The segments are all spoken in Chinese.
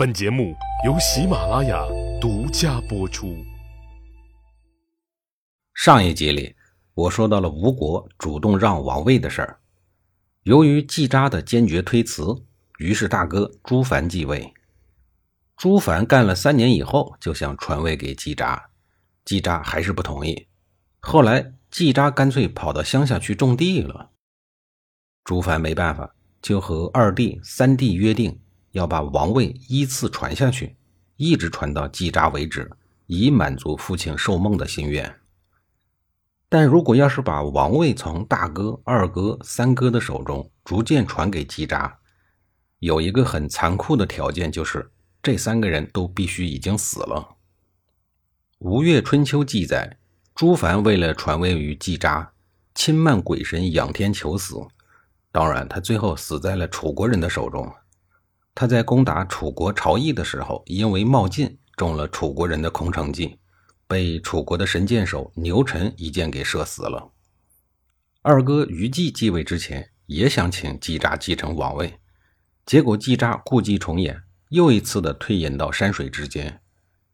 本节目由喜马拉雅独家播出。上一集里，我说到了吴国主动让王位的事儿。由于季札的坚决推辞，于是大哥朱凡继位。朱凡干了三年以后，就想传位给季札，季札还是不同意。后来，季札干脆跑到乡下去种地了。朱凡没办法，就和二弟、三弟约定，要把王位依次传下去，一直传到季札为止，以满足父亲寿梦的心愿。但如果要是把王位从大哥、二哥、三哥的手中逐渐传给季札，有一个很残酷的条件，就是这三个人都必须已经死了。《吴越春秋》记载。朱凡为了传位于季札，亲慢鬼神仰天求死。当然，他最后死在了楚国人的手中。他在攻打楚国朝邑的时候，因为冒进中了楚国人的空城计，被楚国的神箭手牛臣一箭给射死了。二哥于季继位之前，也想请季札继承王位，结果季札故伎重演，又一次的退隐到山水之间，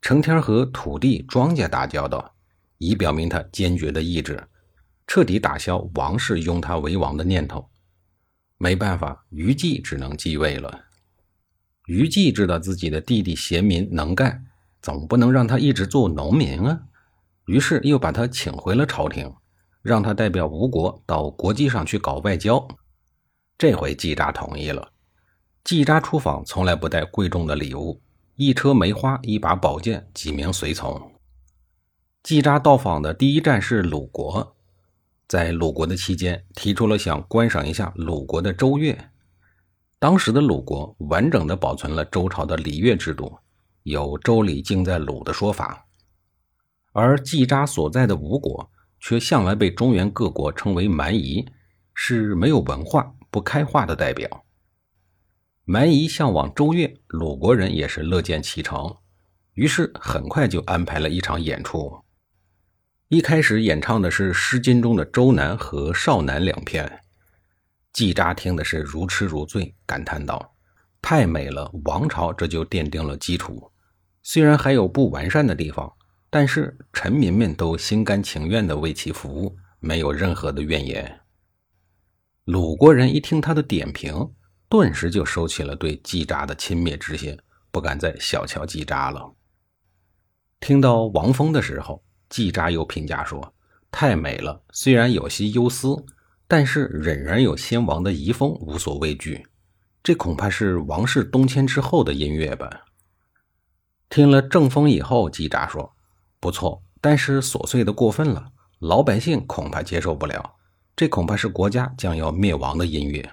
成天和土地庄稼打交道。以表明他坚决的意志，彻底打消王室拥他为王的念头。没办法，于季只能继位了。于季知道自己的弟弟贤明能干，总不能让他一直做农民啊。于是又把他请回了朝廷，让他代表吴国到国际上去搞外交。这回季札同意了。季札出访从来不带贵重的礼物，一车梅花，一把宝剑，几名随从。季札到访的第一站是鲁国，在鲁国的期间，提出了想观赏一下鲁国的周乐。当时的鲁国完整的保存了周朝的礼乐制度，有“周礼尽在鲁”的说法，而季札所在的吴国却向来被中原各国称为蛮夷，是没有文化、不开化的代表。蛮夷向往周乐，鲁国人也是乐见其成，于是很快就安排了一场演出。一开始演唱的是《诗经》中的《周南》和《少南》两篇，季札听的是如痴如醉，感叹道：“太美了，王朝这就奠定了基础。虽然还有不完善的地方，但是臣民们都心甘情愿地为其服务，没有任何的怨言。”鲁国人一听他的点评，顿时就收起了对季札的轻蔑之心，不敢再小瞧季札了。听到王封的时候。季札又评价说：“太美了，虽然有些忧思，但是仍然有先王的遗风，无所畏惧。这恐怕是王室东迁之后的音乐吧。”听了正风以后，季札说：“不错，但是琐碎的过分了，老百姓恐怕接受不了。这恐怕是国家将要灭亡的音乐。”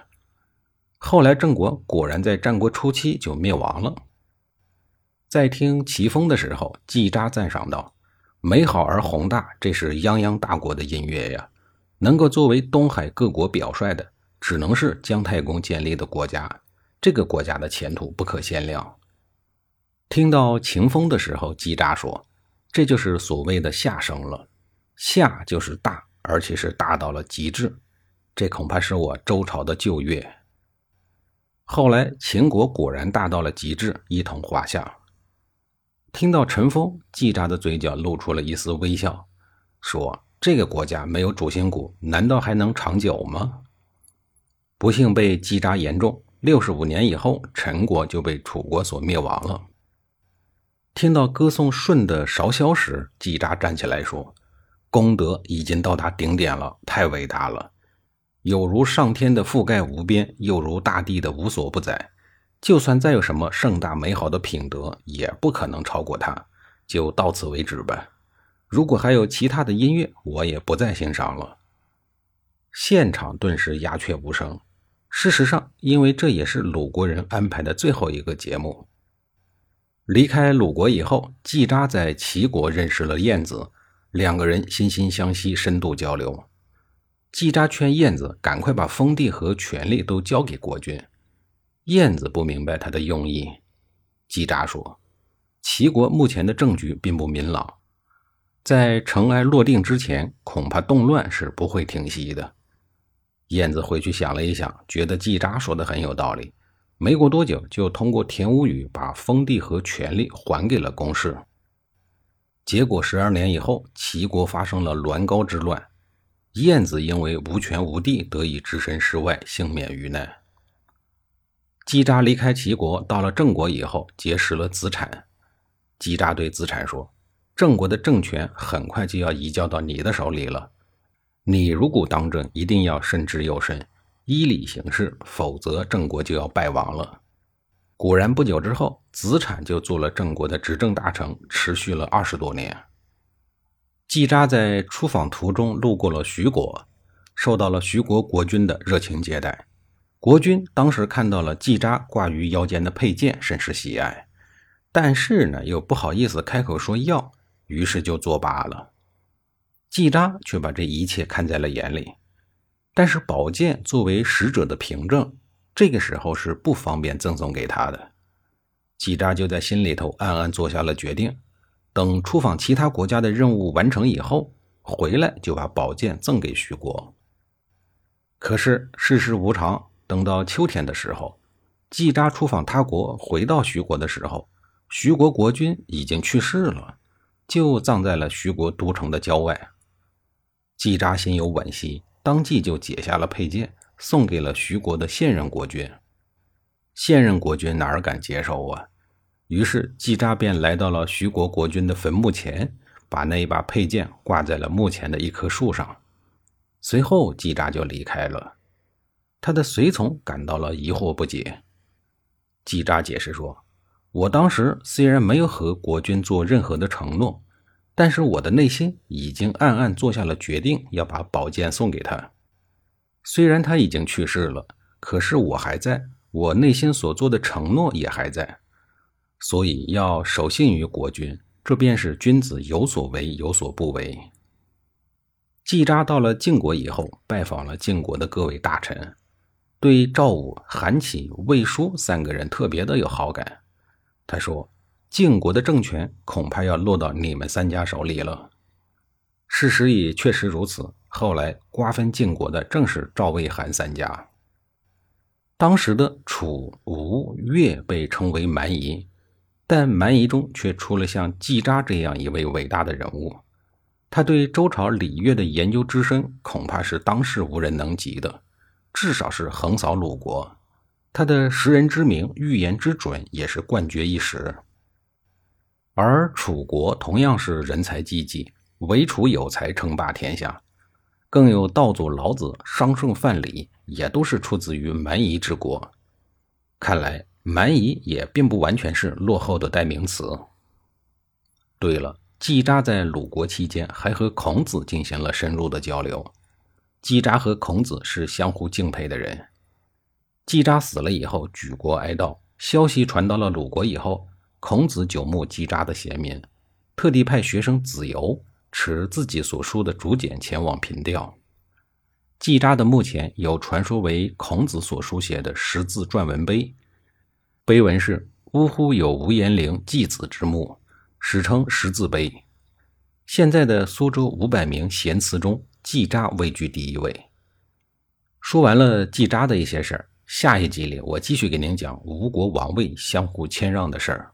后来郑国果然在战国初期就灭亡了。在听齐风的时候，季札赞赏道。美好而宏大，这是泱泱大国的音乐呀！能够作为东海各国表率的，只能是姜太公建立的国家。这个国家的前途不可限量。听到秦风的时候，季札说：“这就是所谓的夏声了。夏就是大，而且是大到了极致。这恐怕是我周朝的旧乐。”后来秦国果然大到了极致，一统华夏。听到陈风，季札的嘴角露出了一丝微笑，说：“这个国家没有主心骨，难道还能长久吗？”不幸被季札言中，六十五年以后，陈国就被楚国所灭亡了。听到歌颂舜的韶萧时，季札站起来说：“功德已经到达顶点了，太伟大了，有如上天的覆盖无边，又如大地的无所不在。”就算再有什么盛大美好的品德，也不可能超过他。就到此为止吧。如果还有其他的音乐，我也不再欣赏了。现场顿时鸦雀无声。事实上，因为这也是鲁国人安排的最后一个节目。离开鲁国以后，季札在齐国认识了燕子，两个人惺惺相惜，深度交流。季札劝燕子赶快把封地和权力都交给国君。燕子不明白他的用意。季札说：“齐国目前的政局并不明朗，在尘埃落定之前，恐怕动乱是不会停息的。”燕子回去想了一想，觉得季札说的很有道理，没过多久就通过田无宇把封地和权力还给了宫室。结果十二年以后，齐国发生了栾高之乱，晏子因为无权无地，得以置身事外，幸免于难。季札离开齐国，到了郑国以后，结识了子产。季札对子产说：“郑国的政权很快就要移交到你的手里了，你如果当政，一定要慎之又慎，依礼行事，否则郑国就要败亡了。”果然，不久之后，子产就做了郑国的执政大臣，持续了二十多年。季札在出访途中路过了徐国，受到了徐国国君的热情接待。国君当时看到了季札挂于腰间的佩剑，甚是喜爱，但是呢，又不好意思开口说要，于是就作罢了。季札却把这一切看在了眼里，但是宝剑作为使者的凭证，这个时候是不方便赠送给他的。季札就在心里头暗暗做下了决定，等出访其他国家的任务完成以后，回来就把宝剑赠给徐国。可是世事无常。等到秋天的时候，季札出访他国，回到徐国的时候，徐国国君已经去世了，就葬在了徐国都城的郊外。季札心有惋惜，当即就解下了佩剑，送给了徐国的现任国君。现任国君哪儿敢接受啊？于是季札便来到了徐国国君的坟墓前，把那一把佩剑挂在了墓前的一棵树上。随后，季札就离开了。他的随从感到了疑惑不解。季札解释说：“我当时虽然没有和国君做任何的承诺，但是我的内心已经暗暗做下了决定，要把宝剑送给他。虽然他已经去世了，可是我还在，我内心所做的承诺也还在，所以要守信于国君，这便是君子有所为有所不为。”季札到了晋国以后，拜访了晋国的各位大臣。对赵武、韩起、魏书三个人特别的有好感。他说：“晋国的政权恐怕要落到你们三家手里了。”事实也确实如此。后来瓜分晋国的正是赵、魏、韩三家。当时的楚、吴、越被称为蛮夷，但蛮夷中却出了像季札这样一位伟大的人物。他对周朝礼乐的研究之深，恐怕是当世无人能及的。至少是横扫鲁国，他的识人之明、预言之准也是冠绝一时。而楚国同样是人才济济，唯楚有才称霸天下，更有道祖老子、商圣范蠡，也都是出自于蛮夷之国。看来蛮夷也并不完全是落后的代名词。对了，季札在鲁国期间还和孔子进行了深入的交流。季札和孔子是相互敬佩的人。季札死了以后，举国哀悼。消息传到了鲁国以后，孔子久慕季札的贤明，特地派学生子游持自己所书的竹简前往凭吊。季札的墓前有传说为孔子所书写的十字篆文碑，碑文是“呜呼，有无言陵季子之墓”，史称十字碑。现在的苏州五百名贤祠中。季札位居第一位。说完了季札的一些事儿，下一集里我继续给您讲吴国王位相互谦让的事儿。